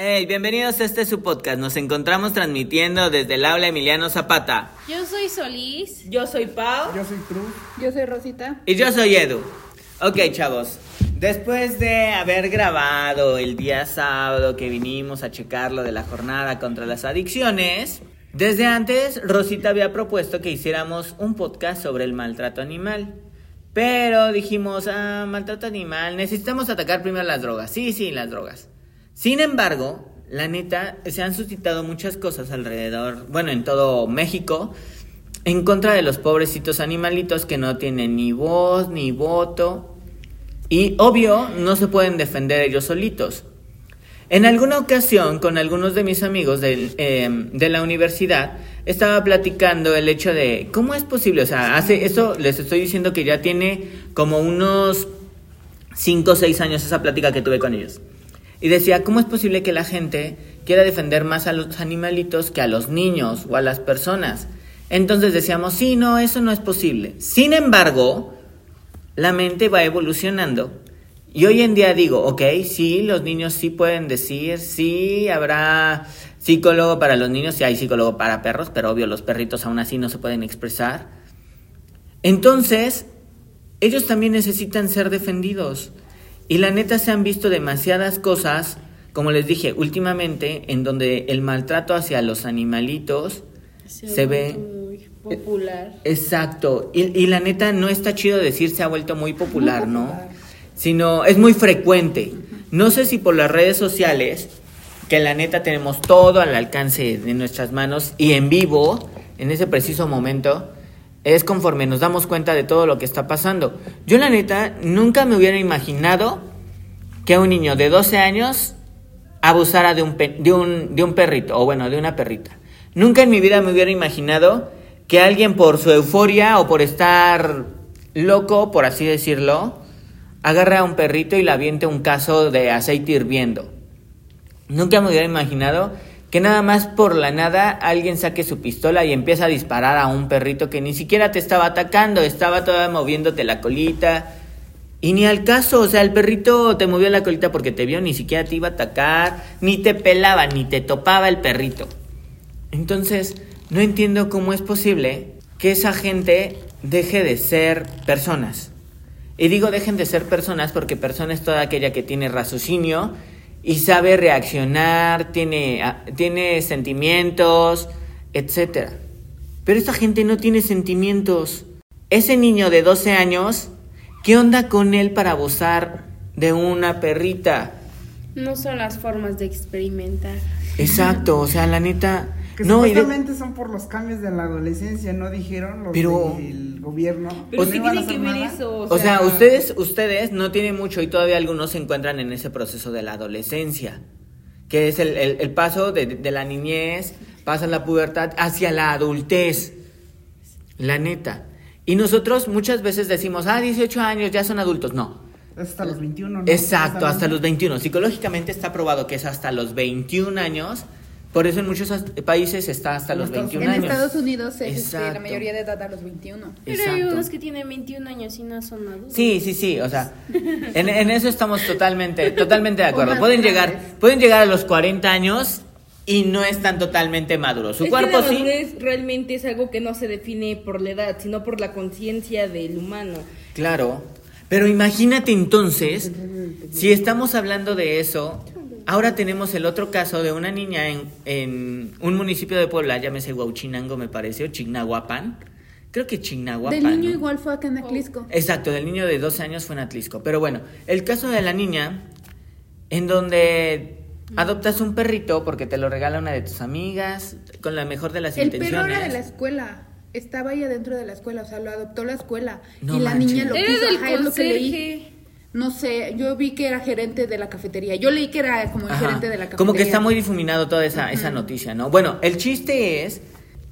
Hey, bienvenidos a este su podcast. Nos encontramos transmitiendo desde el aula Emiliano Zapata. Yo soy Solís. Yo soy Pau. Yo soy Cruz. Yo soy Rosita. Y yo soy Edu. Ok, chavos. Después de haber grabado el día sábado que vinimos a checar lo de la jornada contra las adicciones, desde antes Rosita había propuesto que hiciéramos un podcast sobre el maltrato animal. Pero dijimos, ah, maltrato animal, necesitamos atacar primero las drogas. Sí, sí, las drogas. Sin embargo, la neta, se han suscitado muchas cosas alrededor, bueno, en todo México, en contra de los pobrecitos animalitos que no tienen ni voz ni voto. Y obvio, no se pueden defender ellos solitos. En alguna ocasión, con algunos de mis amigos eh, de la universidad, estaba platicando el hecho de cómo es posible, o sea, hace eso, les estoy diciendo que ya tiene como unos 5 o 6 años esa plática que tuve con ellos. Y decía, ¿cómo es posible que la gente quiera defender más a los animalitos que a los niños o a las personas? Entonces decíamos, sí, no, eso no es posible. Sin embargo, la mente va evolucionando. Y hoy en día digo, ok, sí, los niños sí pueden decir, sí, habrá psicólogo para los niños, sí hay psicólogo para perros, pero obvio los perritos aún así no se pueden expresar. Entonces, ellos también necesitan ser defendidos. Y la neta se han visto demasiadas cosas, como les dije, últimamente, en donde el maltrato hacia los animalitos se, ve... Muy popular. Exacto. Y, y, la neta no está chido decir se ha vuelto muy popular, ¿no? Sino es muy frecuente. No sé si por las redes sociales, que la neta tenemos todo al alcance de nuestras manos y en vivo, en ese preciso momento, es conforme nos damos cuenta de todo lo que está pasando. Yo la neta nunca me hubiera imaginado que un niño de 12 años abusara de un, de un, de un perrito, o bueno, de una perrita. Nunca en mi vida me hubiera imaginado que alguien por su euforia o por estar loco, por así decirlo, agarre a un perrito y le aviente un caso de aceite hirviendo. Nunca me hubiera imaginado que nada más por la nada alguien saque su pistola y empieza a disparar a un perrito que ni siquiera te estaba atacando, estaba todavía moviéndote la colita. Y ni al caso, o sea, el perrito te movió la colita porque te vio, ni siquiera te iba a atacar, ni te pelaba, ni te topaba el perrito. Entonces, no entiendo cómo es posible que esa gente deje de ser personas. Y digo dejen de ser personas porque persona es toda aquella que tiene raciocinio y sabe reaccionar, tiene, tiene sentimientos, etc. Pero esta gente no tiene sentimientos. Ese niño de 12 años, ¿qué onda con él para abusar de una perrita? No son las formas de experimentar. Exacto, o sea, la neta... Que no, supuestamente de... son por los cambios de la adolescencia, ¿no dijeron los pero, del gobierno? Pero ¿No sí tiene que ver eso. O sea, ustedes, ustedes no tienen mucho y todavía algunos se encuentran en ese proceso de la adolescencia, que es el, el, el paso de, de, la niñez, pasa la pubertad hacia la adultez, la neta. Y nosotros muchas veces decimos, ah, 18 años, ya son adultos. No. Hasta los 21, ¿no? Exacto, hasta los 21. Psicológicamente está probado que es hasta los 21 años. Por eso en muchos países está hasta los 21 en años. En Estados Unidos es este, la mayoría de edad a los 21. Pero hay unos que tienen 21 años y no son adultos. Sí, sí, sí, o sea, en, en eso estamos totalmente, totalmente de acuerdo. Pueden llegar, pueden llegar a los 40 años y no están totalmente maduros. Su es cuerpo que la sí. madurez realmente es algo que no se define por la edad, sino por la conciencia del humano. Claro. Pero imagínate entonces, si estamos hablando de eso, ahora tenemos el otro caso de una niña en, en un municipio de Puebla, llámese Huauchinango me parece, o Chignahuapan. Creo que Chignahuapan. Del niño ¿no? igual fue acá en Atlisco. Exacto, del niño de 12 años fue en Atlisco. Pero bueno, el caso de la niña, en donde adoptas un perrito porque te lo regala una de tus amigas, con la mejor de las El intenciones. perro era de la escuela. Estaba ahí adentro de la escuela, o sea, lo adoptó la escuela. No y la manches. niña lo Era quiso. del Ajá, es lo que leí. No sé, yo vi que era gerente de la cafetería. Yo leí que era como el Ajá. gerente de la cafetería. Como que está muy difuminado toda esa, esa noticia, ¿no? Bueno, el chiste es,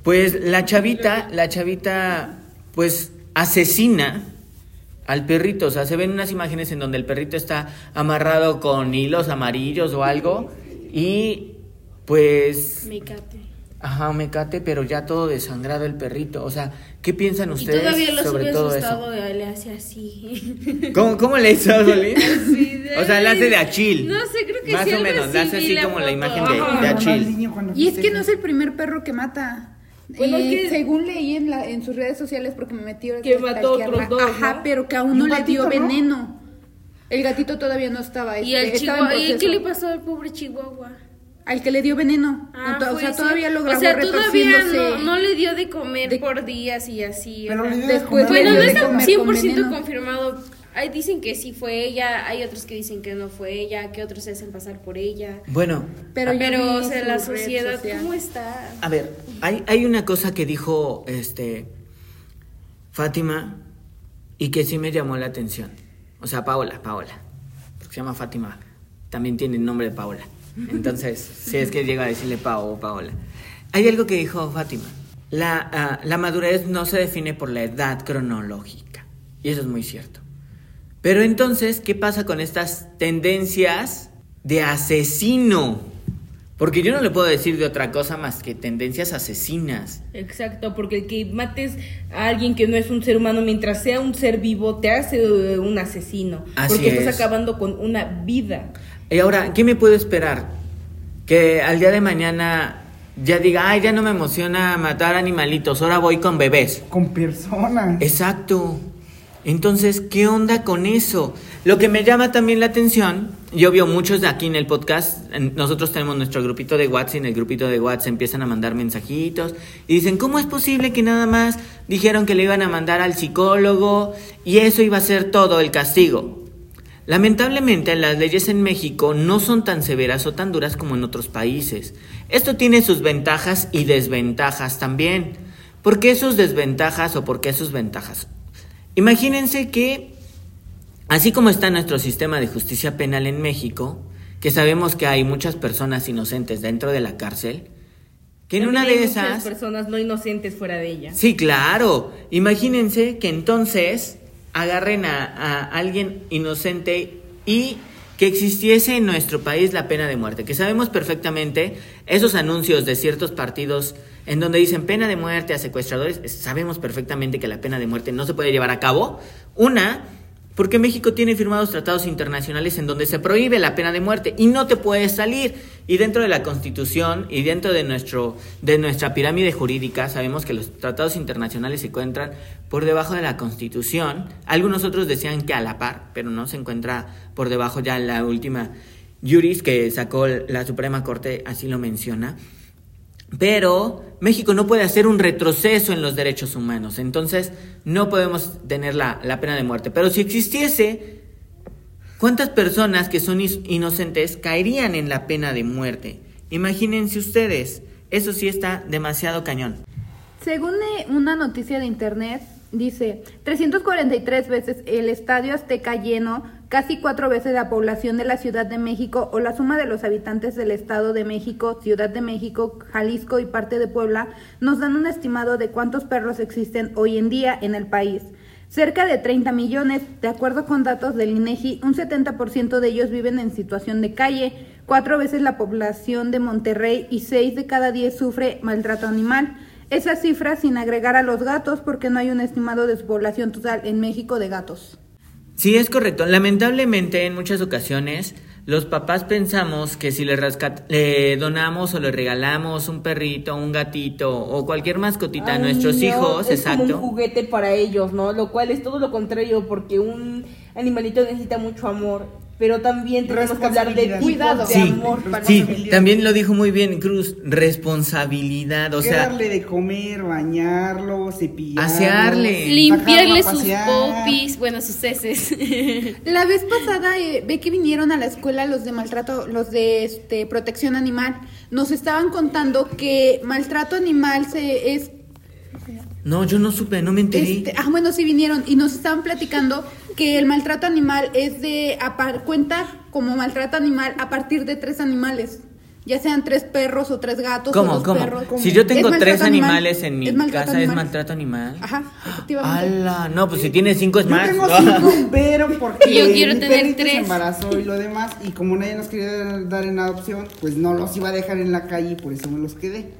pues la chavita, la chavita, pues asesina al perrito. O sea, se ven unas imágenes en donde el perrito está amarrado con hilos amarillos o algo y pues Mecate. Ajá, un mecate, pero ya todo desangrado el perrito. O sea, ¿qué piensan Y ustedes todavía lo sobre todo asustado, eso? le hace así. ¿Cómo, cómo le hizo Solín? De- O sea, le hace de achil. No sé, creo que Más sí, o menos, le hace así la como la imagen de- Ajá. de achil. Y es que no es el primer perro que mata. Bueno, Eh, es que- Según leí en, la, en sus redes sociales, porque me metí Que a mató otros dos, Ajá, ¿no? pero que a ¿Y uno un le dio no? veneno. El gatito todavía no estaba. Y este, el estaba en chihuahua, ¿y qué le pasó al pobre chihuahua? Al que le dio veneno. Ah, o sea, ese. todavía lo grabó O sea, todavía no, no le dio de comer De- por días y así. Pero o sea. le dio de Después comer, Bueno, le no está dio- comer con 100% veneno. confirmado. Hay, dicen que sí fue ella, hay otros que dicen que no fue ella, que otros se hacen pasar por ella. Bueno, Pero, Pero, o sea, la sociedad, social. ¿cómo está? a ver, hay, hay una cosa que dijo este Fátima y que sí me llamó la atención. O sea, Paola, Paola. Porque se llama Fátima. También tiene el nombre de Paola. Entonces, si es que llega a decirle Pao o Paola. Hay algo que dijo Fátima. La, ah, la madurez no se define por la edad cronológica. Y eso es muy cierto. Pero entonces, ¿qué pasa con estas tendencias de asesino? Porque yo no le puedo decir de otra cosa más que tendencias asesinas. Exacto, porque el que mates a alguien que no es un ser humano mientras sea un ser vivo te hace un asesino. Así porque estás es. acabando con una vida. Y ahora, ¿qué me puedo esperar? Que al día de mañana ya diga, ay, ya no me emociona matar animalitos, ahora voy con bebés. Con personas. Exacto. Entonces, ¿qué onda con eso? Lo que me llama también la atención, yo veo muchos de aquí en el podcast, nosotros tenemos nuestro grupito de WhatsApp y en el grupito de WhatsApp empiezan a mandar mensajitos y dicen, ¿cómo es posible que nada más dijeron que le iban a mandar al psicólogo y eso iba a ser todo el castigo? Lamentablemente las leyes en México no son tan severas o tan duras como en otros países. Esto tiene sus ventajas y desventajas también. ¿Por qué sus desventajas o por qué sus ventajas? Imagínense que, así como está nuestro sistema de justicia penal en México, que sabemos que hay muchas personas inocentes dentro de la cárcel, que en una hay de muchas esas... personas no inocentes fuera de ella. Sí, claro. Imagínense que entonces agarren a, alguien inocente y que existiese en nuestro país la pena de muerte, que sabemos perfectamente esos anuncios de ciertos partidos en donde dicen pena de muerte a secuestradores, sabemos perfectamente que la pena de muerte no se puede llevar a cabo. Una, porque México tiene firmados tratados internacionales en donde se prohíbe la pena de muerte y no te puedes salir. Y dentro de la Constitución y dentro de, nuestro, de nuestra pirámide jurídica sabemos que los tratados internacionales se encuentran por debajo de la Constitución. Algunos otros decían que a la par, pero no se encuentra por debajo ya la última juris que sacó la Suprema Corte, así lo menciona. Pero México no puede hacer un retroceso en los derechos humanos, entonces no podemos tener la, la pena de muerte. Pero si existiese, ¿cuántas personas que son inocentes caerían en la pena de muerte? Imagínense ustedes, eso sí está demasiado cañón. Según eh, una noticia de internet, dice 343 veces el estadio Azteca lleno, casi cuatro veces la población de la Ciudad de México o la suma de los habitantes del Estado de México, Ciudad de México, Jalisco y parte de Puebla nos dan un estimado de cuántos perros existen hoy en día en el país. Cerca de 30 millones, de acuerdo con datos del INEGI, un 70% de ellos viven en situación de calle, cuatro veces la población de Monterrey y seis de cada diez sufre maltrato animal. Esa cifra sin agregar a los gatos porque no hay un estimado de su población total en México de gatos. Sí, es correcto. Lamentablemente, en muchas ocasiones, los papás pensamos que si le, le donamos o le regalamos un perrito, un gatito o cualquier mascotita a nuestros no, hijos, es como exacto. un juguete para ellos, ¿no? Lo cual es todo lo contrario porque un animalito necesita mucho amor, pero también tenemos que hablar de Cuidado. de Sí, amor para sí, también lo dijo muy bien Cruz, responsabilidad, o sea, darle de comer, bañarlo, cepillarlo. Asearle. Limpiarle sus popis, bueno, sus heces. La vez pasada eh, ve que vinieron a la escuela los de maltrato, los de este, protección animal. Nos estaban contando que maltrato animal se es no, yo no supe, no me enteré. Este, ah, bueno, sí vinieron y nos estaban platicando que el maltrato animal es de a par- cuenta como maltrato animal a partir de tres animales, ya sean tres perros o tres gatos o ¿Cómo, dos cómo? perros. Si yo tengo Es tres animal. animales en mi Es casa, ¿es animal. maltrato animal? Ajá, efectivamente. ¡Hala! No, pues si tiene cinco es Yo más. tengo cinco, pero porque Yo quiero mi tener tres. se embarazó y lo demás, y como nadie nos quería dar en adopción, pues no los iba a dejar en la calle y por eso me los quedé.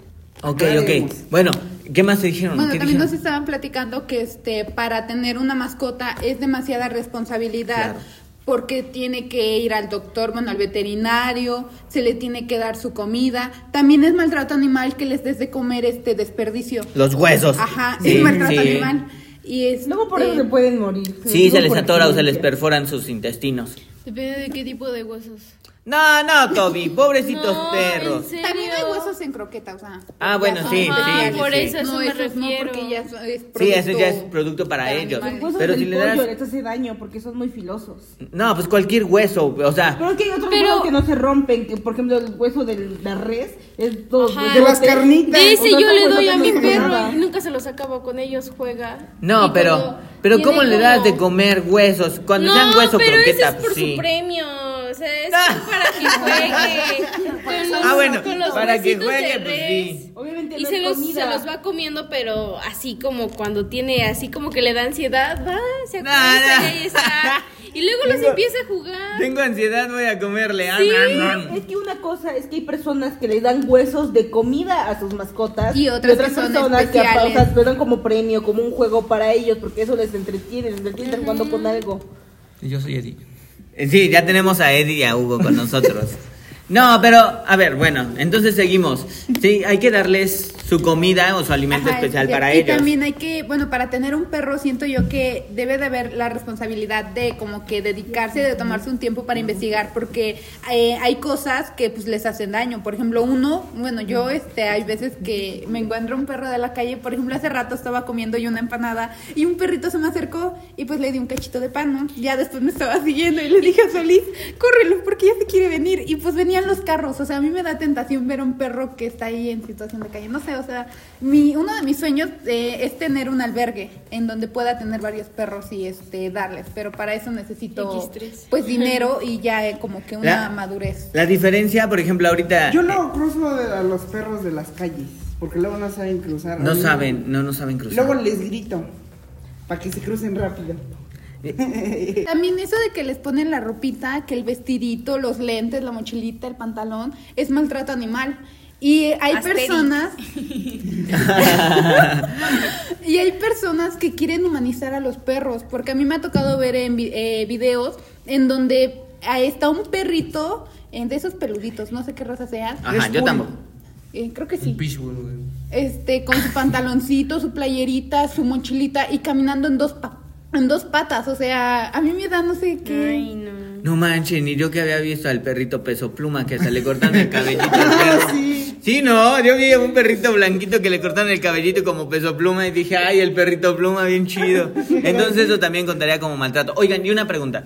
Ok, ok. Bueno, ¿qué más te dijeron? Bueno, ¿Qué también nos estaban platicando que este para tener una mascota es demasiada responsabilidad Claro. porque tiene que ir al doctor, bueno, al veterinario, se le tiene que dar su comida. También es maltrato animal que les des de comer este desperdicio. Los huesos. Ajá, Sí, es maltrato sí. animal. Y es Luego por eso se pueden morir. Sí, se les atora o se les perforan sus intestinos. Depende de qué tipo de huesos. No, no, Toby, pobrecitos No, perros. ¿en serio? También hay huesos en croqueta, o sea. Ah, bueno, sí, Ajá, sí, por sí. eso, a eso no, me esos no, refiero. porque ya es, es Sí, eso ya es producto producto para ellos. animales. Huesos Pero del si le pollo das... les hace daño porque son muy filosos. No, pues cualquier hueso, o sea... Pero que hay otros Pero- huesos que no se rompen, que por ejemplo el hueso de la res es todo Ajá. De las carnitas. De ese yo le doy a no mi perro y nunca se los acabo con ellos, juega. No, Y pero... cuando Pero tiene ¿cómo le das de como- comer huesos? Cuando no, sean hueso pero croqueta, ese es por pues sí. su premio. Sea, es Ah. para que juegue. Con los, Ah, bueno, con los para que juegue, de pues sí. Obviamente Y no se los, comida. se los va comiendo, pero así como cuando tiene, así como que le da ansiedad, va, se No, acuesta no. y ahí está. Y luego los Tengo- empieza a jugar. Tengo ansiedad, voy a comerle. Ah, Sí. Es que una cosa es que hay personas que le dan huesos de comida a sus mascotas Y otras que son personas que especiales. o sea, lo dan como premio, como un juego para ellos, porque eso les entretiene, les entretiene estar jugando con algo. Yo soy Eddie. Sí, ya tenemos a Eddie y a Hugo con nosotros. No, pero, a ver, bueno, entonces seguimos. Sí, hay que darles su comida o su alimento Ajá, especial y- para y ellos. también hay que, bueno, para tener un perro siento yo que debe de haber la responsabilidad de como que dedicarse, de tomarse un tiempo para investigar, porque eh, hay cosas que pues les hacen daño. Por ejemplo, uno, bueno, yo este, hay veces que me encuentro un perro de la calle, por ejemplo, hace rato estaba comiendo yo una empanada y un perrito se me acercó y pues le di un cachito de pan, ¿no? Ya después me estaba siguiendo y le dije a Solís, córrelo porque ya se quiere venir. Y pues venían los carros, o sea, a mí me da tentación ver a un perro que está ahí en situación de calle. No sé, o sea, mi, uno de mis sueños eh, es tener un albergue en donde pueda tener varios perros y este darles, pero para eso necesito X3. pues dinero y ya eh, como que una La- madurez. La diferencia, por ejemplo, ahorita... Yo no cruzo de- a los perros de las calles, porque luego no saben cruzar. No saben, no, no saben cruzar. Luego les grito, para que se crucen rápido. También eso de que les ponen la ropita, que el vestidito, los lentes, la mochilita, el pantalón, es maltrato animal. Y hay Asterix. personas y hay personas que quieren humanizar a los perros, porque a mí me ha tocado ver en vi- eh, videos en donde está un perrito eh, de esos peluditos, no sé qué raza sean. Ajá, yo tampoco. Eh, creo que sí. Pitbull, güey. Este, con su pantaloncito, su playerita, su mochilita y caminando en dos en dos patas, o sea, a mí me da no sé qué. Ay, no. No manches, ni yo que había visto al perrito peso pluma que se le cortan el cabellito al perro. Sí. no, yo vi a un perrito blanquito que le cortaron el cabellito como peso pluma y dije, ay, el perrito pluma, bien chido. Entonces eso también contaría como maltrato. Oigan, y una pregunta.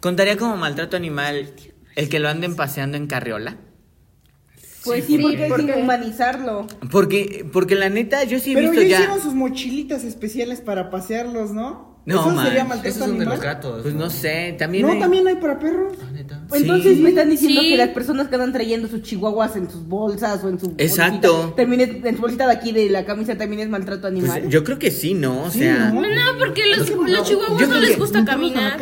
¿Contaría como maltrato animal el que lo anden paseando en carriola? Pues sí, Sí, porque hay porque- que humanizarlo. Porque, porque la neta, yo sí he Pero visto ya ya... hicieron sus mochilitas especiales para pasearlos, ¿no? No, Eso man. sería maltrato Esos son de los animal. gatos. Pues no sé, también No, hay- también hay para perros. Neta. Entonces Sí. me están diciendo Sí. que las personas que andan trayendo sus chihuahuas en sus bolsas o en su Exacto. bolsita, también es- en su bolsita de aquí de la camisa también es maltrato Pues, animal. yo creo que sí, ¿no? O Sí, sea... ¿no? No, porque los, los chihuahuas Yo no creo les que- gusta caminar.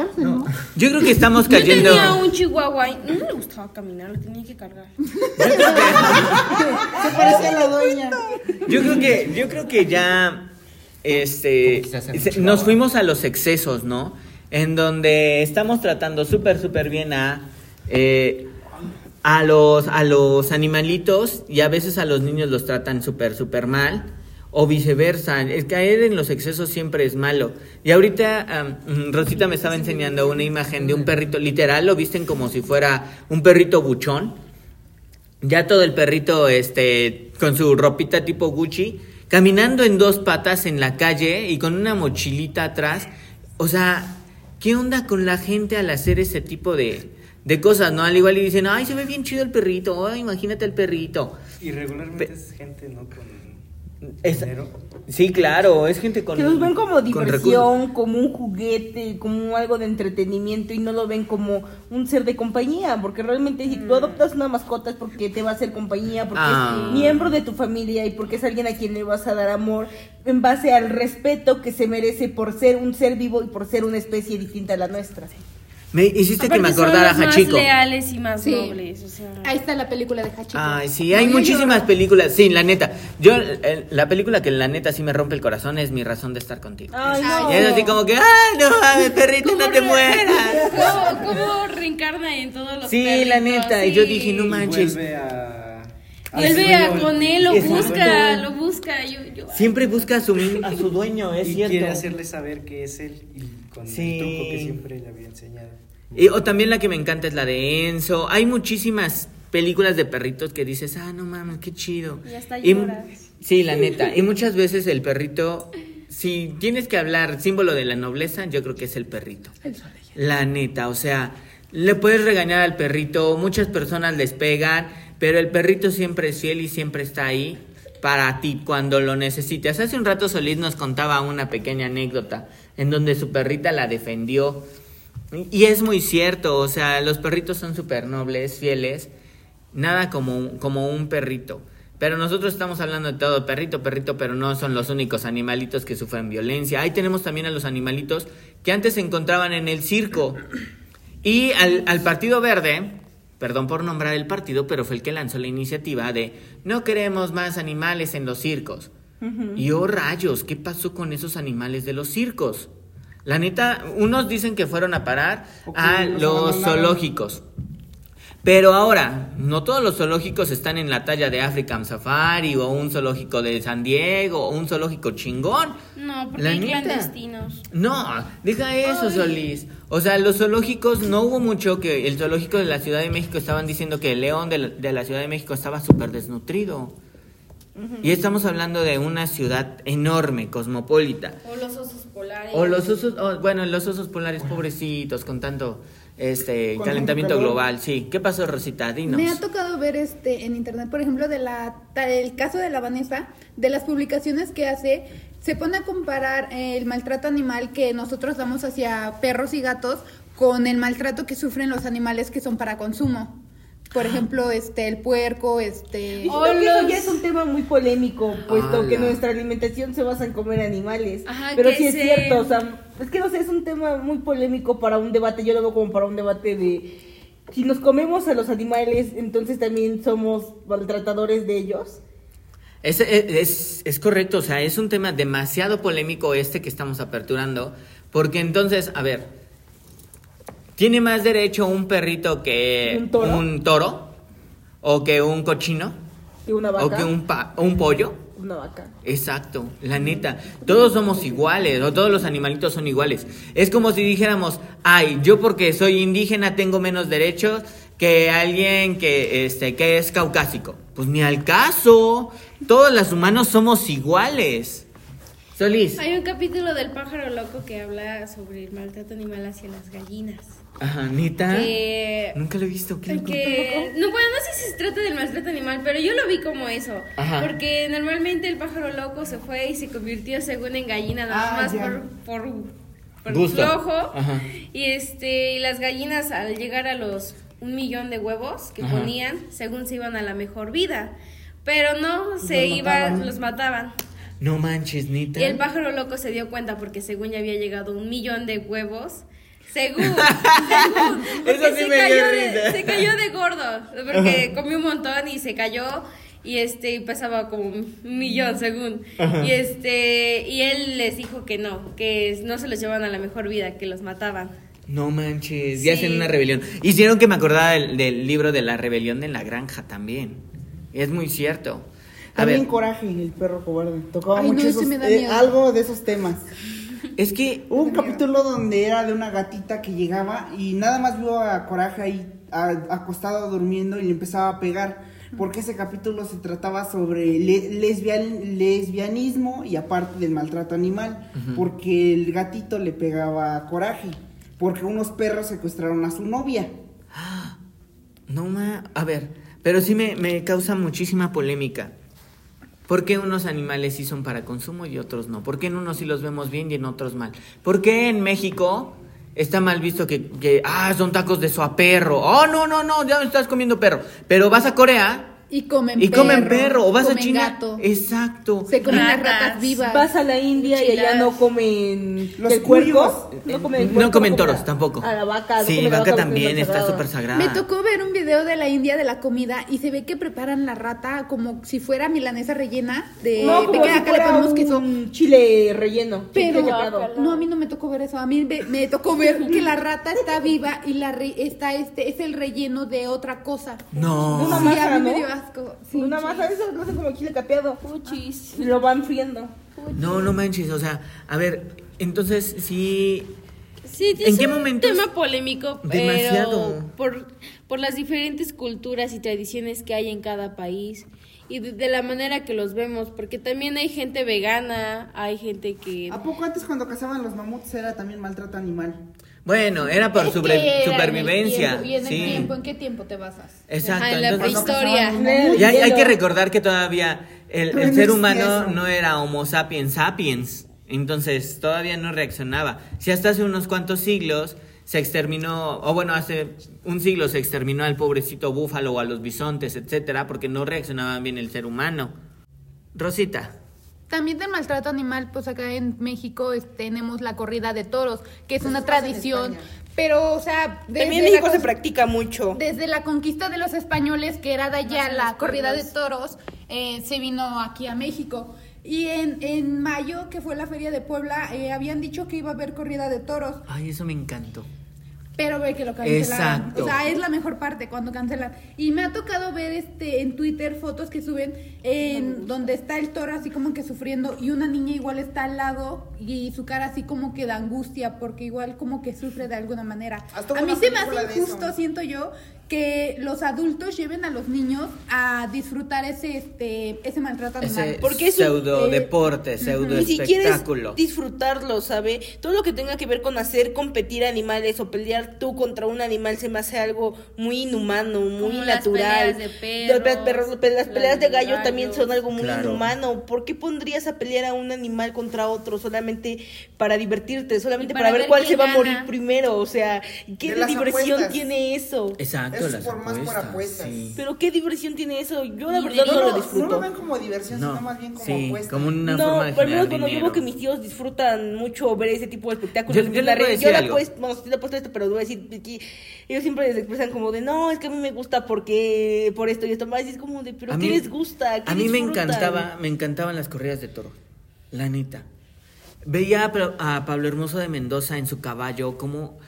Yo creo que estamos Yo cayendo... tenía un chihuahua y no le gustaba caminar, lo tenía que cargar. Se parece a la dueña. Yo creo que, yo creo que ya este nos fuimos a los excesos, ¿no? En donde estamos tratando súper, súper bien a, eh, a, los, a los animalitos y a veces a los niños los tratan súper, súper mal. O viceversa, es caer en los excesos siempre es malo. Y ahorita Rosita me estaba enseñando una imagen de un perrito, literal lo visten como si fuera un perrito buchón. Ya todo el perrito, este, con su ropita tipo Gucci, caminando en dos patas en la calle y con una mochilita atrás. O sea, ¿qué onda con la gente al hacer ese tipo de, de cosas, no? Al igual y dicen, ay, se ve bien chido el perrito, ay, imagínate el perrito. Y regularmente es gente, ¿no? Con Es- sí, claro, es gente con que los ven como diversión, como un juguete, como algo de entretenimiento y no lo ven como un ser de compañía, porque realmente si tú adoptas una mascota es porque te va a hacer compañía, porque Ah. es miembro de tu familia y porque es alguien a quien le vas a dar amor en base al respeto que se merece por ser un ser vivo y por ser una especie distinta a la nuestra. Me hiciste que me Aparte son acordara los más Hachiko. leales y más Sí. nobles, o sea. Ahí está la película de Hachiko. Ay, sí, hay Ay, muchísimas llora. películas. Sí, la neta. Yo, eh, la película que la neta sí me rompe el corazón es Mi razón de estar contigo. Ay, no. Y es así como que, ay, no mames, perrito, no te re- mueras. ¿Cómo, cómo reencarna en todos los Sí, perritos? la neta, y yo dije, no manches. Vuelve a. Vuelve a sueño. con él, lo Exacto. busca, lo busca. Yo, yo, Siempre busca a su, a su dueño, es y cierto. quiere hacerle saber que es él y con Sí. el truco que siempre le había enseñado. Y- o también la que me encanta es la de Enzo. Hay muchísimas películas de perritos que dices, ah, no mames, qué chido. Y hasta Y- lloras. sí, la neta. Y muchas veces el perrito, si tienes que hablar símbolo de la nobleza, yo creo que es el perrito. La neta, o sea, le puedes regañar al perrito, muchas personas les pegan, pero el perrito siempre es fiel y siempre está ahí para ti cuando lo necesitas. Hace un rato Solís nos contaba una pequeña anécdota en donde su perrita la defendió. Y es muy cierto, o sea, los perritos son súper nobles, fieles, nada como, un- como un perrito. Pero nosotros estamos hablando de todo, perrito, perrito, pero no son los únicos animalitos que sufren violencia. Ahí tenemos también a los animalitos que antes se encontraban en el circo. Y al, al Partido Verde, perdón por nombrar el partido, pero fue el que lanzó la iniciativa de no queremos más animales en los circos. Y oh rayos, ¿qué pasó con esos animales de los circos? La neta, unos dicen que fueron a parar a los zoológicos. Pero ahora, no todos los zoológicos están en la talla de African Safari o un zoológico de San Diego o un zoológico chingón. No, porque La hay neta. clandestinos. No, deja eso, Solís. O sea, los zoológicos no hubo mucho que el zoológico de la Ciudad de México estaban diciendo que el león de la, de la Ciudad de México estaba súper desnutrido. Y estamos hablando de una ciudad enorme, cosmopolita. O los osos polares. O los osos, oh, bueno, los osos polares pobrecitos con tanto este Con calentamiento global, sí. ¿Qué pasó, Rosita? Dinos. Me ha tocado ver este en internet, por ejemplo, de la el caso de la Vanessa, de las publicaciones que hace, se pone a comparar eh, el maltrato animal que nosotros damos hacia perros y gatos con el maltrato que sufren los animales que son para consumo. Por ejemplo, este el puerco, este Y O siento que eso los- ya es un tema muy polémico, puesto que nuestra alimentación se basa en comer animales. Ajá, Pero sí es cierto, o sea, es que no sé, es un tema muy polémico para un debate, yo lo veo como para un debate de si nos comemos a los animales, entonces también somos maltratadores de ellos. Es, es- es correcto, o sea, es un tema demasiado polémico este que estamos aperturando, porque entonces, a ver, ¿tiene más derecho un perrito que ¿Un toro? un toro? ¿O que un cochino? Y una vaca. ¿O que un, pa- un pollo? Una vaca. Exacto, la neta. Todos somos iguales, o todos los animalitos son iguales. Es como si dijéramos, ay, yo porque soy indígena tengo menos derechos que alguien que, este, que es caucásico. Pues ni al caso. Todos los humanos somos iguales. Solís. Hay un capítulo del pájaro loco que habla sobre el maltrato animal hacia las gallinas. Ajá, Nita. Que, Nunca lo he visto. ¿qué? que- no, bueno, no sé si se trata del maltrato animal, pero yo lo vi como eso. Ajá. Porque normalmente el pájaro loco se fue y se convirtió según en gallina, nada Ah, más ya. por, por, por Gusto. flojo. Ajá. Y este, y las gallinas al llegar a los un millón de huevos que Ajá. ponían, según se iban a la mejor vida. Pero no, se Los iban, mataban. los mataban. No manches, Nita. Y el pájaro loco se dio cuenta porque según ya había llegado un millón de huevos. Según, según, porque Eso sí se, me dio cayó risa. de, se cayó de gordo, porque comió un montón y se cayó y este y pesaba como un millón según. Y este y él les dijo que no, que no se los llevaban a la mejor vida, que los mataban. No manches, Sí. ya hacen una rebelión. Hicieron que me acordara del, del libro de la rebelión de la granja también. Es muy cierto. A También ver, Coraje, el perro cobarde. Tocaba Ay, no, mucho ese esos- me da eh, algo de esos temas. Es que Hubo un capítulo donde era de una gatita que llegaba y nada más vio a Coraje ahí a- acostado durmiendo y le empezaba a pegar. Porque ese capítulo se trataba sobre le- lesbian- lesbianismo y aparte del maltrato animal. Porque el gatito le pegaba a Coraje. Porque unos perros secuestraron a su novia. No, ma. A ver, pero sí me, me causa muchísima polémica. ¿Por qué unos animales sí son para consumo y otros no? ¿Por qué en unos sí los vemos bien y en otros mal? ¿Por qué en México está mal visto que, que ah, son tacos de su perro? Oh, no, no, no, ya me estás comiendo perro. Pero vas a Corea Y comen Y comen perro, perro, o vas a comen China. gato. Exacto. Se comen las Ratas. vivas. Vas a la India y allá no comen Los el. No comen, el No comen no toros tampoco. A la vaca. no Sí, la vaca porque también es está súper sagrada. Me tocó ver un video de la India de la comida y se ve que preparan la rata como si fuera milanesa rellena de, No, de como que si acá le fuera ponemos queso. un chile relleno. Pero chile no, a mí no me tocó ver eso. A mí me, me tocó ver que la rata está viva y la re- está este es el relleno de otra cosa. No. Sí, a mí me dio asco. Sí. Una masa, eso lo hacen como chile capeado. Puchis. Y lo van friendo. No, no manches, o sea, a ver, entonces sí Sí, ¿En es qué un momentos? tema polémico, pero Demasiado. por, por las diferentes culturas y tradiciones que hay en cada país y de, de la manera que los vemos, porque también hay gente vegana, hay gente que... ¿A poco antes cuando cazaban los mamuts era también maltrato animal? Bueno, era por sobre- en supervivencia. tiempo, Y en el sí. tiempo, ¿en qué tiempo te basas? Exacto. Ajá, en la entonces- prehistoria. y hay, hay que recordar que todavía el, ser humano no era Homo sapiens sapiens. Entonces todavía no reaccionaba. Si hasta hace unos cuantos siglos se exterminó, o bueno, hace un siglo se exterminó al pobrecito búfalo o a los bisontes, etcétera, porque no reaccionaban bien el ser humano. Rosita. También del maltrato animal, pues acá en México es- tenemos la corrida de toros, que es una tradición. Pero, o sea, desde También en la México se practica mucho. Desde la conquista de los españoles, que era de allá la corrida de toros, eh, se vino aquí a México. Y en, en mayo, que fue la feria de Puebla, eh, habían dicho que iba a haber corrida de toros. Ay, eso me encantó. Pero ve que lo cancelaron. Exacto. O sea, es la mejor parte cuando cancelan. Y me ha tocado ver este en Twitter fotos que suben en donde está el toro así como que sufriendo y una niña igual está al lado y su cara así como que da angustia porque igual como que sufre de alguna manera. Hasta A mí se me hace injusto, siento yo, que los adultos lleven a los niños a disfrutar ese este ese maltrato animal. Ese Porque es un- pseudo eh, deporte, pseudo Ni siquiera es espectáculo. disfrutarlo, ¿sabe? Todo lo que tenga que ver con hacer competir animales o pelear tú contra un animal se me hace algo muy inhumano, muy Como las natural. peleas de Las pe- perros, perros- las peleas las de de gallos también gallos. son algo muy Claro. inhumano. ¿Por qué pondrías a pelear a un animal contra otro solamente para divertirte, solamente Y para, para ver ver cuál se va a morir primero? O sea, ¿qué De las diversión apuestas. tiene eso? Exacto, Es las por- más por apuestas. sí. Pero qué diversión tiene eso? Yo la verdad no, No, lo disfruto. no lo ven como diversión, No, sino más bien como sí, apuesta. como una no, forma de por lo menos cuando yo veo que mis tíos disfrutan mucho ver ese tipo de espectáculos. Yo- la red, yo algo. apuesto, bueno, sí le apuesto esto, pero voy a decir que ellos siempre les expresan como de, no, es que a mí me gusta porque, por esto y esto más, y es como de, pero A ¿qué mí- les gusta? ¿Qué A mí me encantaba, me encantaban las corridas de toros, la neta. Veía a, Pa- a Pablo Hermoso de Mendoza en su caballo, cómo,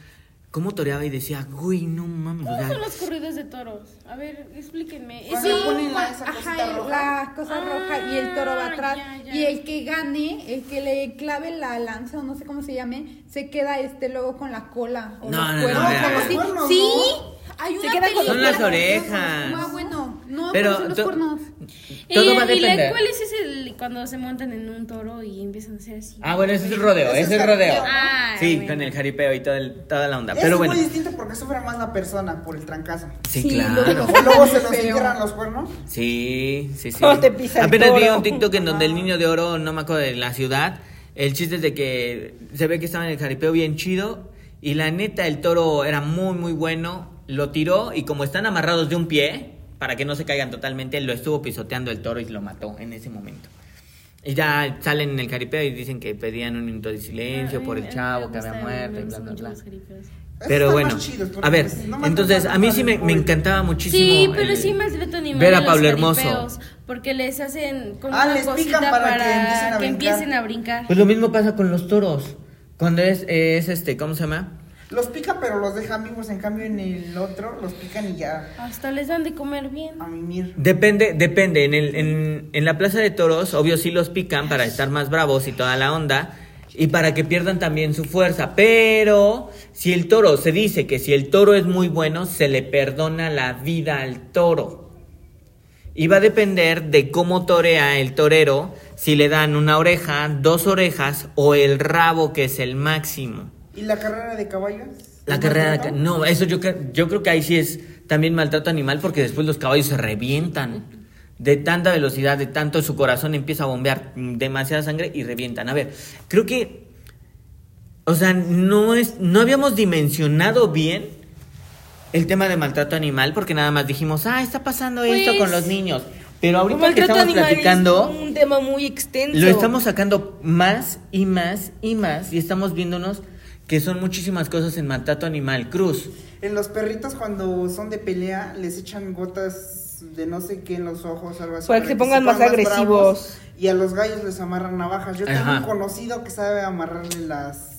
cómo toreaba y decía, güey, no mames. o ¿Cómo sea, son las corridas de toros? A ver, explíquenme. Cuando sí, ponen la- Ajá, esa cosita roja. la cosa Ah, roja y el toro va atrás. ya, ya. Y el que gane, el que le clave la lanza o no sé cómo se llame, se queda este luego con la cola. O No, los no, no, cuernos, no, Sí, ¿no? hay Se una queda película Son las orejas. Ah, bueno, no, pero los cuernos. todo Eh, va a ¿y la- depender. ¿Cuál es ese cuando se montan en un toro y empiezan a hacer así? Ah, bueno, ese es el rodeo, Ese es es rodeo. Ah, Sí, bueno. con el jaripeo y todo el- toda la onda. Es Pero bueno, muy distinto porque sufre más la persona por el trancazo. sí, Sí, claro. luego- se nos Feo. entierran los cuernos. Sí, sí, sí. ¿Cómo te pisa el Apenas vi un TikTok en donde el niño de oro, no me acuerdo de la ciudad, el chiste es de que se ve que estaba en el jaripeo bien chido y la neta el toro era muy muy bueno, lo tiró y como están amarrados de un pie, para que no se caigan totalmente, lo estuvo pisoteando el toro y lo mató en ese momento. Y ya salen en el jaripeo y dicen que pedían un minuto de silencio Ay, por el chavo me que había muerto y bla bla bla. Pero están bueno, a ver, no entonces a mí sí me, me encantaba muchísimo. Sí, pero el- sí maltrato animal ver a Pablo Hermoso. Porque les hacen como Ah, una les cosita pican para, para que empiecen a que brincar. empiecen a brincar. Pues lo mismo pasa con los toros. Cuando es, es este, ¿cómo se llama? Los pica, pero los dejan vivos. En cambio, en el otro los pican y ya Hasta les dan de comer bien. a mimir. Depende, depende. En, el, en, en la plaza de toros, obvio sí los pican para estar más bravos y toda la onda. Y para que pierdan también su fuerza. Pero si el toro, se dice que si el toro es muy bueno, se le perdona la vida al toro. Y va a depender de cómo torea el torero, si le dan una oreja, dos orejas o el rabo que es el máximo. ¿Y la carrera de caballos? La ¿Es carrera de ca- maltrato? No, eso yo, yo creo que ahí sí es también maltrato animal porque después los caballos se revientan. De tanta velocidad, de tanto su corazón empieza a bombear demasiada sangre y revientan. A ver, creo que. O sea, no es. No habíamos dimensionado bien el tema de maltrato animal porque nada más dijimos, ah, está pasando esto Pues, con los niños. Pero ahorita que maltrato estamos animal platicando, es un tema muy extenso. lo estamos sacando más y más y más y estamos viéndonos que son muchísimas cosas en maltrato animal. Cruz, En los perritos cuando son de pelea les echan gotas de no sé qué en los ojos, algo así. Para que se pongan más agresivos. bravos. Y a los gallos les amarran navajas. Yo tengo un conocido que sabe amarrarle las,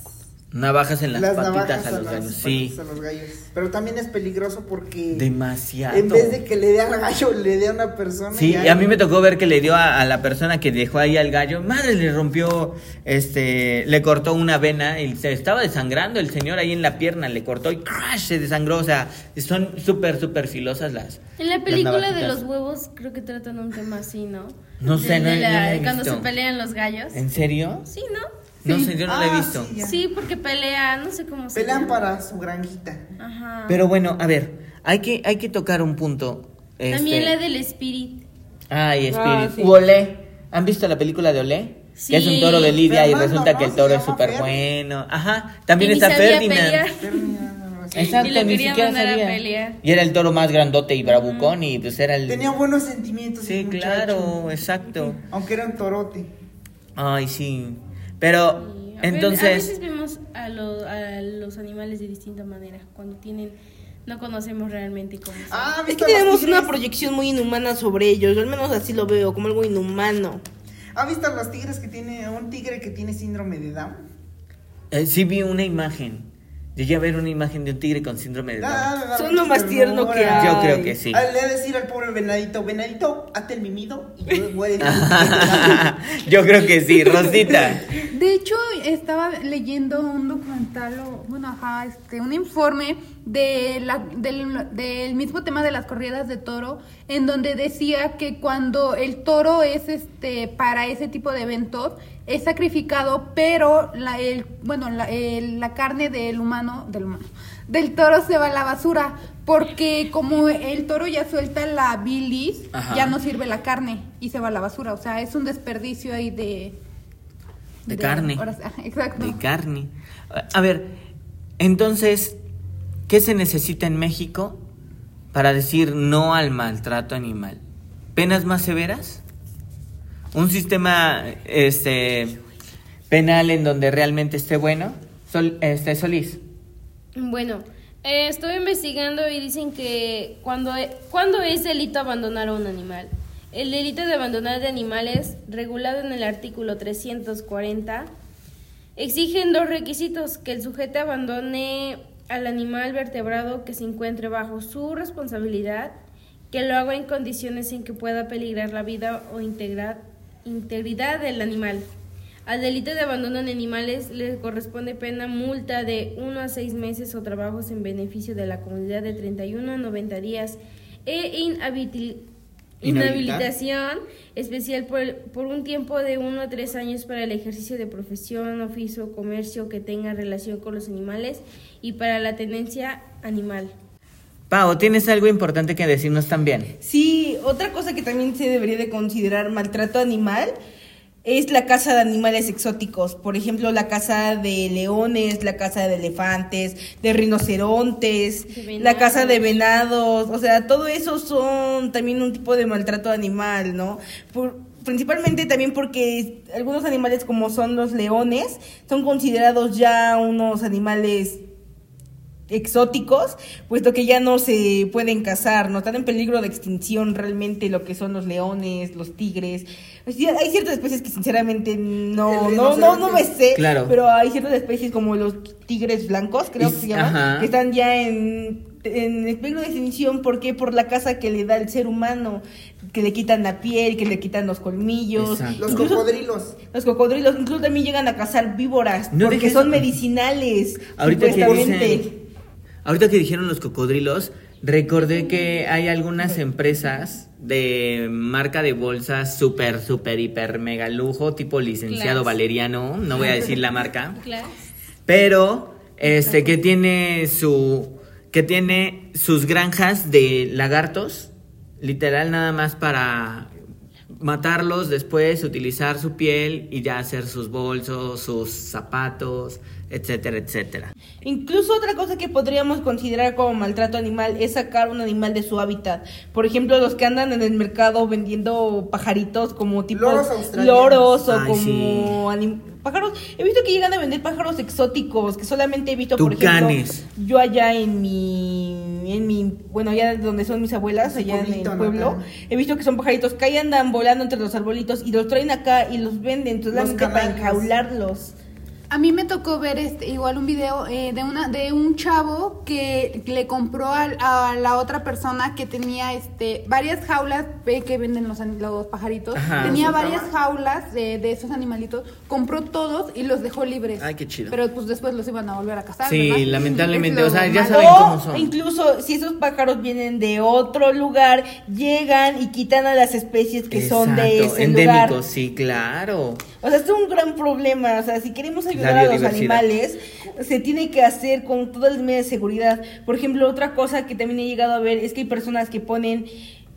navajas en las, las patitas a los gallos. Sí, patitas a los gallos. Pero también es peligroso porque demasiado. en vez de que le dé al gallo, le dé a una persona. Sí, y a mí me tocó ver que le dio a, a la persona que dejó ahí al gallo, madre, le rompió, este, le cortó una vena y se estaba desangrando el señor ahí en la pierna, le cortó y crash, se desangró, o sea, son súper, súper filosas las. En la película de los huevos creo que tratan un tema así, ¿no? No sé, De- no- de no la- la he Cuando visto. se pelean los gallos. ¿En serio? Sí, ¿no? No sé, yo no la he Ah, visto. sí, ya. Sí, porque pelea, no sé cómo se llama. para su granjita. Ajá. Pero bueno, a ver, hay que, hay que tocar un punto. También este- la del Spirit. Ay, Spirit. Ah, sí. U Olé. ¿Han visto la película de Olé? Sí. Que es un toro de Lidia y Fernando, resulta ¿no? que el toro es llama súper Fer. bueno. Ajá. También Y ni está sabía Ferdinand. pelear. Ferdinand, algo así. Exacto, Y lo ni quería siquiera mandar a sabía. pelear. Y era el toro más grandote y bravucón y pues era el... Tenía buenos sentimientos. Sí, muchacho. claro, exacto. Aunque era un torote. Ay, sí. Pero, Y a ve- A entonces... veces vemos a, lo- a los animales de distinta manera. Cuando tienen. No conocemos realmente cómo son. Ah, Es ¿viste que tenemos tigres? una proyección muy inhumana sobre ellos. Yo al menos así lo veo, como algo inhumano. ¿Ha visto los tigres que tiene, un tigre que tiene síndrome de Down? eh, sí vi una imagen. Llegué a ver una imagen de un tigre con síndrome de Down. Ah, Son lo más tierno que hay. Yo creo que sí. Ah, Le voy a decir al pobre venadito, venadito, hazte el mimido y yo voy a decir. Yo creo que sí, Rosita. De hecho, estaba leyendo un documental, o, bueno, ajá, este, un informe de la, del, del mismo tema de las corridas de toro, en donde decía que cuando el toro es, este, para ese tipo de eventos, es sacrificado, pero la, el, bueno, la, el- la carne del humano, del humano, del toro se va a la basura, porque como el toro ya suelta la bilis, Ajá. ya no sirve la carne y se va a la basura, o sea, es un desperdicio ahí de De carne. exacto. De carne. A ver, entonces, ¿qué se necesita en México para decir no al maltrato animal? ¿Penas más severas? ¿Un sistema este penal en donde realmente esté bueno? Sol, este Solís. Bueno, eh, estoy investigando y dicen que cuando, e- cuando es delito abandonar a un animal. El delito de abandonar de animales, regulado en el artículo 340, exigen dos requisitos, que el sujeto abandone al animal vertebrado que se encuentre bajo su responsabilidad, que lo haga en condiciones en que pueda peligrar la vida o integridad del animal. Al delito de abandono de animales le corresponde pena multa de 1 a 6 meses o trabajos en beneficio de la comunidad de 31 a 90 días e. inhabilitación especial por, el- por un tiempo de 1 a 3 años para el ejercicio de profesión, oficio o comercio que tenga relación con los animales y para la tenencia animal. Pau, ¿tienes algo importante que decirnos también? Sí, otra cosa que también se debería de considerar maltrato animal es la caza de animales exóticos. Por ejemplo, la caza de leones, la caza de elefantes, de rinocerontes, De la caza de venados. O sea, todo eso son también un tipo de maltrato animal, ¿no? Por- principalmente también porque algunos animales como son los leones son considerados ya unos animales exóticos, puesto que ya no se pueden cazar, no están en peligro de extinción realmente lo que son los leones, los tigres. Pues Hay ciertas especies que sinceramente no no no no me sé, Claro. pero hay ciertas especies como los tigres blancos, creo que se llaman, ajá. que están ya en en peligro de extinción, ¿por qué? Por la caza que le da el ser humano, que le quitan la piel, que le quitan los colmillos, Exacto. Los Incluso- cocodrilos. los cocodrilos incluso también llegan a cazar víboras, No porque son medicinales, Ahorita que supuestamente. dicen, ahorita que dijeron los cocodrilos, recordé que hay algunas empresas de marca de bolsas súper, súper, hiper, mega lujo, tipo licenciado. Valeriano, no voy a decir la marca, pero este que tiene su que tiene sus granjas de lagartos, literal nada más para matarlos después, utilizar su piel y ya hacer sus bolsos, sus zapatos, etcétera, etcétera. Incluso otra cosa que podríamos considerar como maltrato animal es sacar un animal de su hábitat. Por ejemplo, los que andan en el mercado vendiendo pajaritos como tipo Loros australianos. loros o Ay, como anim- pájaros. He visto que llegan a vender pájaros exóticos que solamente he visto por Tucanes. ejemplo yo allá en mi en mi bueno allá donde son mis abuelas allá en el pueblo he visto que son pajaritos que ahí andan volando entre los arbolitos y los traen acá y los venden solamente para canarios. A mí me tocó ver este, igual un video eh, de una de un chavo que le compró a, la otra persona que tenía este varias jaulas ve que venden los, los pajaritos. Ajá. tenía ¿Los varias jaulas de, de esos animalitos. Compró todos y los dejó libres. Ay, qué chido. Pero pues después los iban a volver a cazar. Sí, ¿verdad? lamentablemente, o sea, ya saben cómo son. incluso si esos pájaros vienen de otro lugar, llegan y quitan a las especies que son de ese endémicos, lugar. sí, claro. O sea, es un gran problema. O sea, si queremos ayudar A los animales, se tiene que hacer con todas las medidas de seguridad. Por ejemplo, otra cosa que también he llegado a ver es que hay personas que ponen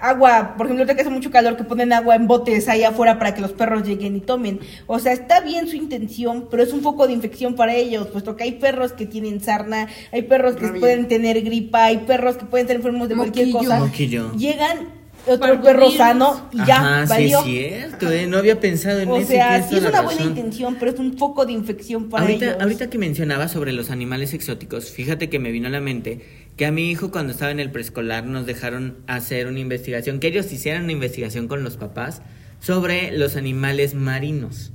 agua, por ejemplo, ahorita que hace mucho calor, que ponen agua en botes ahí afuera para que los perros lleguen y tomen. O sea, está bien su intención, pero es un foco de infección para ellos, puesto que hay perros que tienen sarna, hay perros que Rabia. pueden tener gripa, hay perros que pueden estar enfermos de cualquier cosa. Moquillo. Llegan otro perro sano y ya, Ajá, sí valió. es cierto, eh, no había pensado en O eso. sea, tienes sí es una buena razón. intención, pero es un foco de infección para ahorita, ellos. ahorita que mencionaba sobre los animales exóticos, fíjate que me vino a la mente que a mi hijo cuando estaba en el preescolar nos dejaron hacer una investigación, que ellos hicieran una investigación con los papás sobre los animales marinos.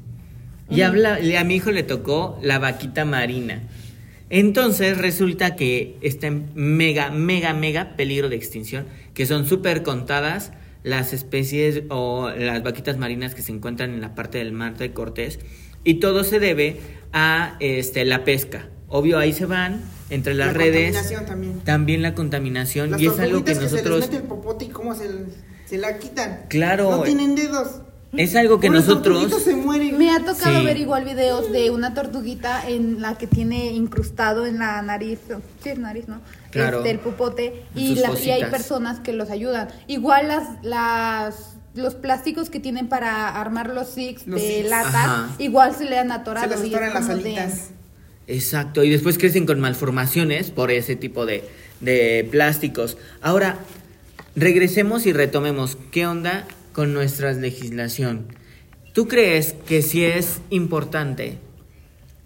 Y habla, y a mi hijo le tocó la vaquita marina. Entonces resulta que está en mega, mega, mega peligro de extinción, que son súper contadas las especies o las vaquitas marinas que se encuentran en la parte del mar de Cortés. Y todo se debe a este, la pesca. Obvio, ahí se van entre las La redes. contaminación también. la contaminación. Las y es algo que se nosotros... les mete el popote y cómo se, se la quitan. Claro. No tienen dedos. Es algo que nosotros... se mueren. Me ha tocado Sí. ver igual videos de una tortuguita en la que tiene incrustado en la nariz, sí es nariz, ¿no? Claro. Este, el pupote y, Sus la- y hay personas que los ayudan. Igual las las los plásticos que tienen para armar los six Los de six. latas, Ajá. igual se le han atorado. Y es atoran las como de- alitas. Exacto, y después crecen con malformaciones por ese tipo de, de plásticos. Ahora, regresemos y retomemos, ¿qué onda con nuestra legislación? ¿Tú crees que si es importante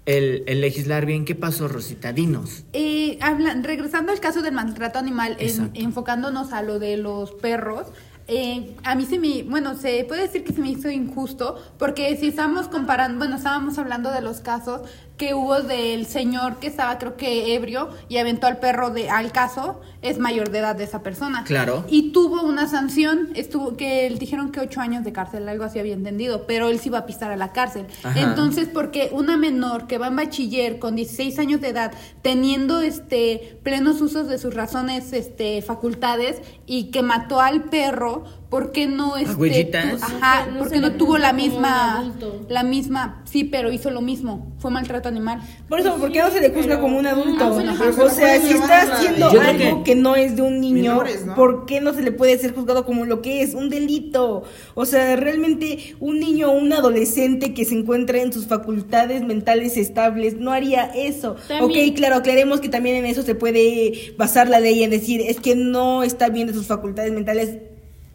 el, el legislar bien? ¿Qué pasó, Rosita? Dinos. Eh, hablan- regresando al caso del maltrato animal, en- enfocándonos a lo de los perros, eh, a mí se me, bueno, se puede decir que se me hizo injusto, porque si estamos comparando, bueno, estábamos hablando de los casos que hubo del señor que estaba, creo que ebrio, y aventó al perro de, al caso, es mayor de edad de esa persona. Claro. Y tuvo una sanción, estuvo, que él dijeron que ocho años de cárcel, algo así había entendido, pero él sí iba a pisar a la cárcel. Ajá. Entonces, porque una menor que va en bachiller con 16 años de edad, teniendo este plenos usos de sus razones, este facultades y que mató al perro, ¿por qué no este ajá, No porque no tuvo la misma la misma, sí, pero hizo lo mismo, fue maltrato animal. Por eso, ¿por qué no se le juzga como un adulto? O sea, si está haciendo algo que- que no es de un niño, Menores, ¿no? ¿por qué no se le puede ser juzgado como lo que es? Un delito. O sea, realmente un niño o un adolescente que se encuentra en sus facultades mentales estables no haría eso. También- Ok, claro, aclaremos que también en eso se puede basar la ley en decir, es que no está bien de sus facultades mentales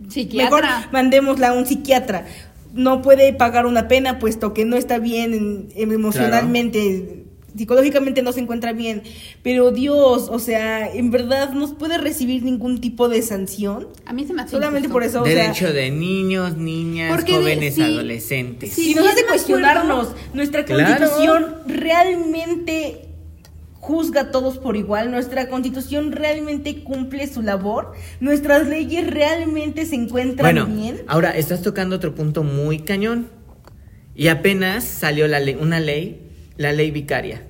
Psiquiatra. Mejor mandémosla a un psiquiatra. No puede pagar una pena puesto que no está bien en- em- emocionalmente, psicológicamente no se encuentra bien. Pero Dios, o sea, en verdad no puede recibir ningún tipo de sanción. A mí se me hace Solamente injusto. por eso, o sea, Derecho de niños, niñas, de- jóvenes, sí. adolescentes. Sí, y nos hace cuestionarnos. Nuestra Claro. constitución realmente juzga a todos por igual, nuestra constitución realmente cumple su labor, nuestras leyes realmente se encuentran Bueno, bien. ahora estás tocando otro punto muy cañón. Y apenas salió la ley, una ley, la ley vicaria,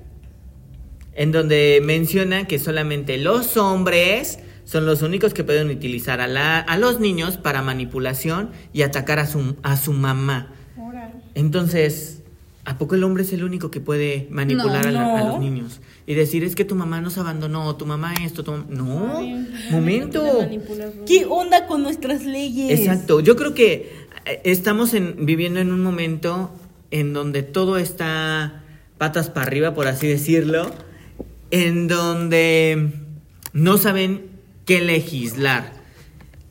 en donde menciona que solamente los hombres son los únicos que pueden utilizar a, la- a los niños para manipulación y atacar a su, a su mamá. Entonces, ¿a poco el hombre es el único que puede manipular No, a, la- a no. los niños? Y decir, es que tu mamá nos abandonó, tu mamá esto, tu mamá... No, Ay, momento. ¿Qué onda con nuestras leyes? Exacto, yo creo que eh, estamos en- viviendo en un momento en donde todo está patas para arriba, por así decirlo, en donde no saben qué legislar.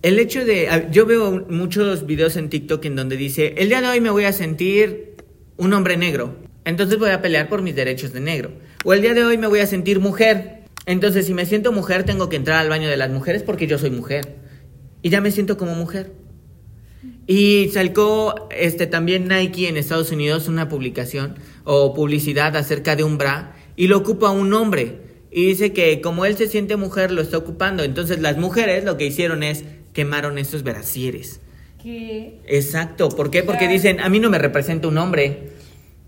El hecho de, a- yo veo muchos videos en TikTok en donde dice, el día de hoy me voy a sentir un hombre negro, entonces voy a pelear por mis derechos de negro. O el día de hoy me voy a sentir mujer, entonces si me siento mujer tengo que entrar al baño de las mujeres porque yo soy mujer. Y ya me siento como mujer. Y sacó este, también Nike en Estados Unidos una publicación o publicidad acerca de un bra y lo ocupa un hombre. Y dice que como él se siente mujer, lo está ocupando. Entonces las mujeres lo que hicieron es quemaron estos brasieres. Que Exacto. ¿Por qué? Porque dicen, a mí no me representa un hombre.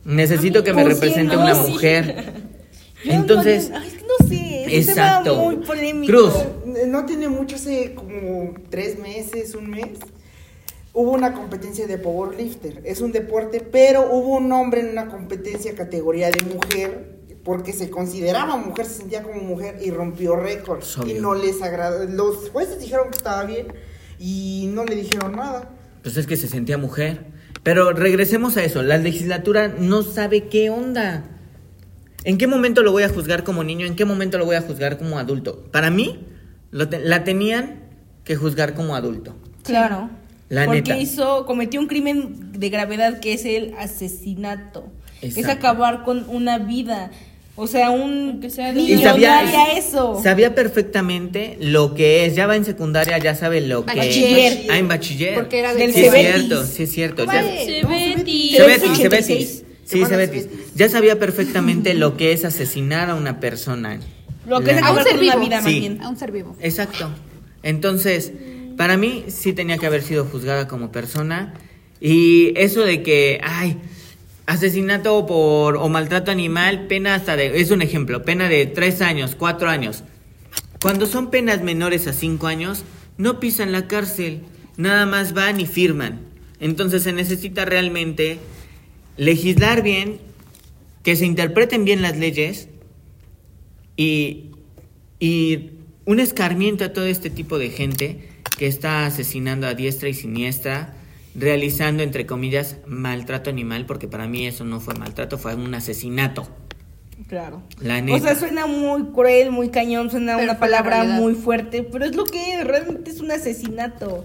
Necesito que me sí, represente no, una sí. mujer. Yo Entonces, no, sé, es un tema exacto. muy polémico. Cruz. No tiene mucho, hace como tres meses, un mes. Hubo una competencia de powerlifter. Es un deporte, pero hubo un hombre en una competencia categoría de mujer porque se consideraba mujer, se sentía como mujer y rompió récord. Y no les agradó. Los jueces dijeron que estaba bien y no le dijeron nada. Pues es que se sentía mujer. Pero regresemos a eso. La legislatura no sabe qué onda. ¿En qué momento lo voy a juzgar como niño? ¿En qué momento lo voy a juzgar como adulto? Para mí, lo te- la tenían que juzgar como adulto. Claro. La porque neta. hizo, cometió un crimen de gravedad que es el asesinato. Es acabar con una vida. O sea, un Que sea de niño Y sabía, no haría eso. sabía perfectamente lo que es. Ya va en secundaria, ya sabe lo que Bachiller. Ah, en bachiller. Porque era del sí, es cierto, sí, es cierto. Vale. Cebetis. Cebetis, 86. Cebetis. Sí, Cebetis. Ya sabía perfectamente lo que es asesinar a una persona. Lo que es La- ser con una vida más bien. A un ser vivo. Exacto. Entonces, para mí sí tenía que haber sido juzgada como persona. Y eso de que, ay, asesinato por o maltrato animal, pena hasta de, es un ejemplo, pena de tres años, cuatro años. Cuando son penas menores a cinco años, no pisan la cárcel, nada más van y firman. Entonces se necesita realmente legislar bien, que se interpreten bien las leyes y, y un escarmiento a todo este tipo de gente que está asesinando a diestra y siniestra, realizando, entre comillas, maltrato animal, porque para mí eso no fue maltrato, fue un asesinato. Claro. La O neta. sea, suena muy cruel, muy cañón, suena Pero una palabra realidad. muy fuerte, pero es lo que es, realmente es un asesinato.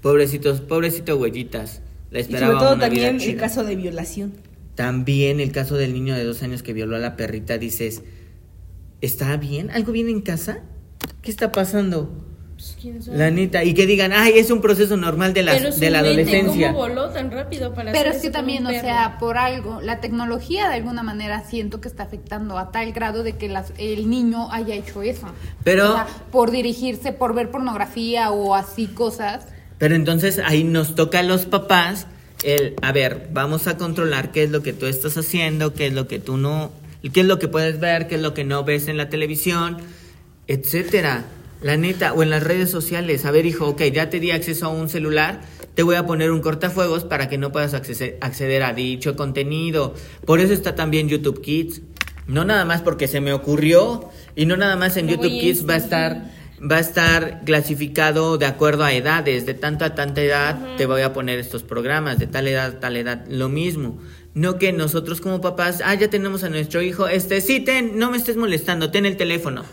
Pobrecitos, pobrecito huellitas. La Y sobre esperaba todo una vida también el chida. caso de violación. También el caso del niño de dos años que violó a la perrita, dices, ¿está bien? ¿Algo bien en casa? ¿Qué está pasando? ¿Quién sabe? La neta, y que digan, ay, es un proceso normal de la, Pero de la adolescencia. ¿Cómo voló tan rápido para Pero hacer es que también, o sea, por algo, la tecnología de alguna manera siento que está afectando a tal grado de que las, el niño haya hecho eso. Pero- O sea, por dirigirse, por ver pornografía o así cosas. Pero entonces ahí nos toca a los papás el, a ver, vamos a controlar qué es lo que tú estás haciendo, qué es lo que tú no, qué es lo que puedes ver, qué es lo que no ves en la televisión, etcétera. La neta, o en las redes sociales, a ver hijo, ok, ya te di acceso a un celular, te voy a poner un cortafuegos para que no puedas accese- acceder a dicho contenido. Por eso está también YouTube Kids. No nada más porque se me ocurrió y no nada más en YouTube Kids va a estar va a estar clasificado de acuerdo a edades, de tanta a tanta edad te voy a poner estos programas, de tal edad a tal edad, lo mismo. No que nosotros como papás, ah, ya tenemos a nuestro hijo, este, sí, ten, no me estés molestando, ten el teléfono.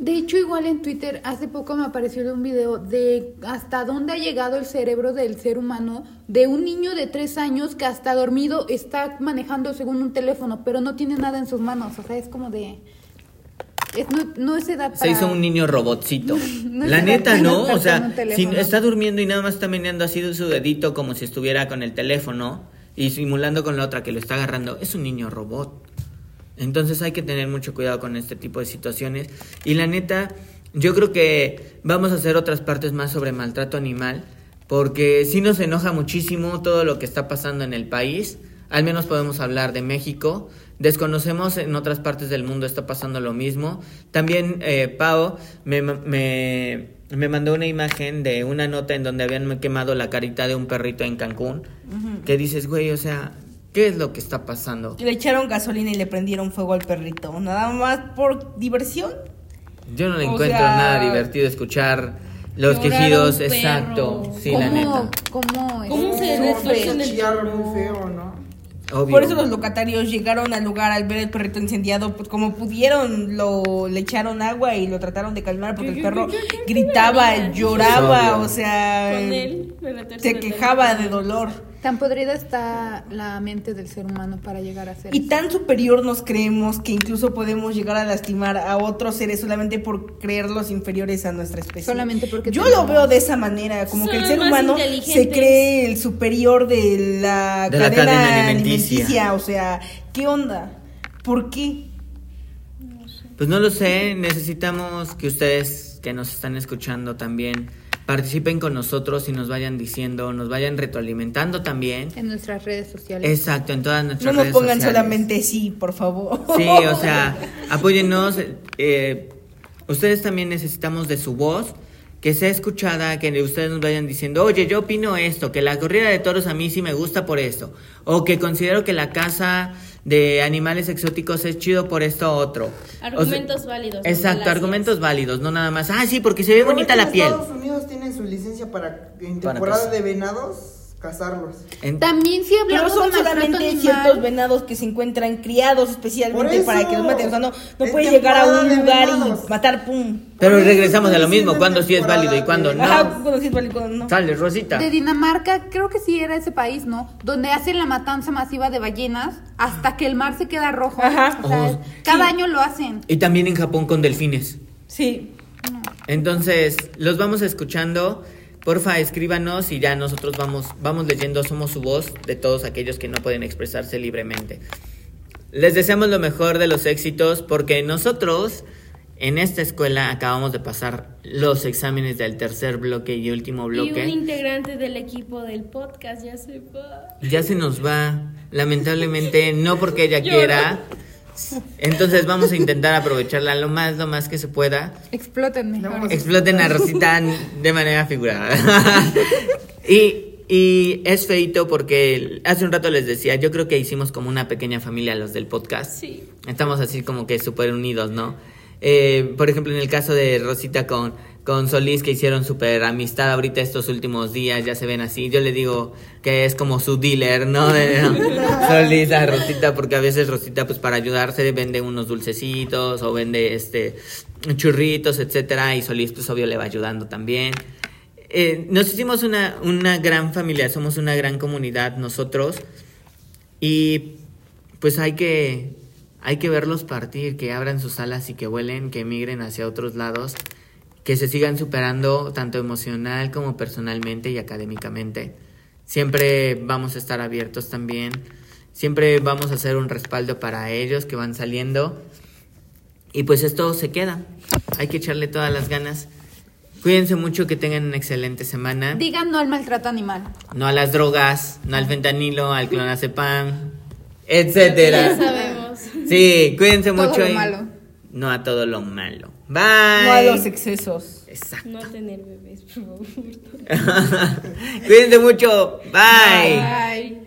De hecho, igual en Twitter hace poco me apareció un video de hasta dónde ha llegado el cerebro del ser humano de un niño de tres años que hasta dormido está manejando según un teléfono, pero no tiene nada en sus manos. O sea, es como de... Es, no, no es edad Se para... hizo un niño robotcito. No La se neta, ¿no? O sea, si está durmiendo y nada más está meneando así su dedito como si estuviera con el teléfono y simulando con la otra que lo está agarrando, es un niño robot. Entonces hay que tener mucho cuidado con este tipo de situaciones. Y la neta, yo creo que vamos a hacer otras partes más sobre maltrato animal, porque sí nos enoja muchísimo todo lo que está pasando en el país. Al menos podemos hablar de México. Desconocemos en otras partes del mundo está pasando lo mismo. También eh, Pau me, me, me mandó una imagen de una nota en donde habían quemado la carita de un perrito en Cancún. Que dices, güey, o sea, ¿qué es lo que está pasando? Le echaron gasolina y le prendieron fuego al perrito. Nada más por diversión. Yo no le O encuentro sea- nada divertido escuchar Los quejidos, perro. exacto. Sí, la neta. ¿Cómo, cómo, ¿Cómo este, se el Chillar muy feo, ¿no? Obvio. Por eso los locatarios llegaron al lugar al ver el perrito incendiado, pues como pudieron, lo le echaron agua y lo trataron de calmar porque el perro gritaba, lloraba, o sea, se quejaba de dolor. Tan podrida está la mente del ser humano para llegar a ser Y eso. tan superior nos creemos que incluso podemos llegar a lastimar a otros seres solamente por creerlos inferiores a nuestra especie. Solamente porque Yo tenemos- lo veo de esa manera, como Son que el ser humano se cree el superior de la, De la cadena, cadena alimenticia. alimenticia. O sea, ¿qué onda? ¿Por qué? Pues no lo sé, necesitamos que ustedes que nos están escuchando también participen con nosotros y nos vayan diciendo, nos vayan retroalimentando también. en nuestras redes sociales. Exacto, en todas No nuestras nos redes pongan sociales. solamente sí, por favor. Sí, o sea, apóyennos. eh, ustedes también necesitamos de su voz, que sea escuchada, que ustedes nos vayan diciendo, oye, yo opino esto, que la corrida de toros a mí sí me gusta por esto, o que considero que la casa de animales exóticos es chido por esto otro. O sea, Argumentos válidos. Exacto, argumentos válidos, no nada más. Ah, sí, porque se ve Pero bonita la en piel. Estados Unidos tienen su licencia para en temporada de venados cazarlos. En- También si Pero hablamos son de solamente animal, ciertos venados que se encuentran criados especialmente eso. para que los maten. O sea, no, no puedes llegar a un lugar venados. y matar, pum. Pero regresamos a lo mismo, cuándo sí es válido y cuándo de- no. Ajá, cuando sí es válido, cuando no. Sale, Rosita. de Dinamarca, creo que sí era ese país, ¿no? Donde hacen la matanza masiva de ballenas hasta que el mar se queda rojo. Ajá. O sea, Oh, cada sí. año lo hacen. Y también en Japón con delfines. Sí. Entonces, los vamos escuchando. Porfa, escríbanos y ya nosotros vamos, vamos leyendo, somos su voz de todos aquellos que no pueden expresarse libremente. Les deseamos lo mejor de los éxitos porque nosotros en esta escuela acabamos de pasar los exámenes del tercer bloque y último Y un bloque. integrante del equipo del podcast ya se va. Ya se nos va, lamentablemente, no porque ella quiera. Entonces vamos a intentar aprovecharla lo más, lo más que se pueda. Exploten mejor. Exploten a Rosita de manera figurada. y, y es feito porque hace un rato les decía, yo creo que hicimos como una pequeña familia los del podcast. Sí. Estamos así como que súper unidos, ¿no? Eh, por ejemplo, en el caso de Rosita con, con Solís, que hicieron súper amistad ahorita estos últimos días, ya se ven así. Yo le digo que es como su dealer, ¿no? De, Solís a Rosita, porque a veces Rosita, pues para ayudarse, vende unos dulcecitos o vende este churritos, etcétera, y Solís, pues obvio, le va ayudando también. Eh, nos hicimos una, una gran familia, somos una gran comunidad nosotros. Y pues hay que, hay que verlos partir, que abran sus alas y que vuelen, que emigren hacia otros lados, que se sigan superando tanto emocional como personalmente y académicamente. Siempre vamos a estar abiertos también, siempre vamos a hacer un respaldo para ellos que van saliendo. Y pues esto se queda, hay que echarle todas las ganas. Cuídense mucho, que tengan una excelente semana. Digan no al maltrato animal. No a las drogas, no al fentanilo, al clonazepam, Ya etcétera. sabemos. Sí, cuídense Todo mucho. lo y- malo. No a todo lo malo. Bye. No a los excesos. Exacto. No tener bebés, por favor. cuídense mucho. Bye. Bye.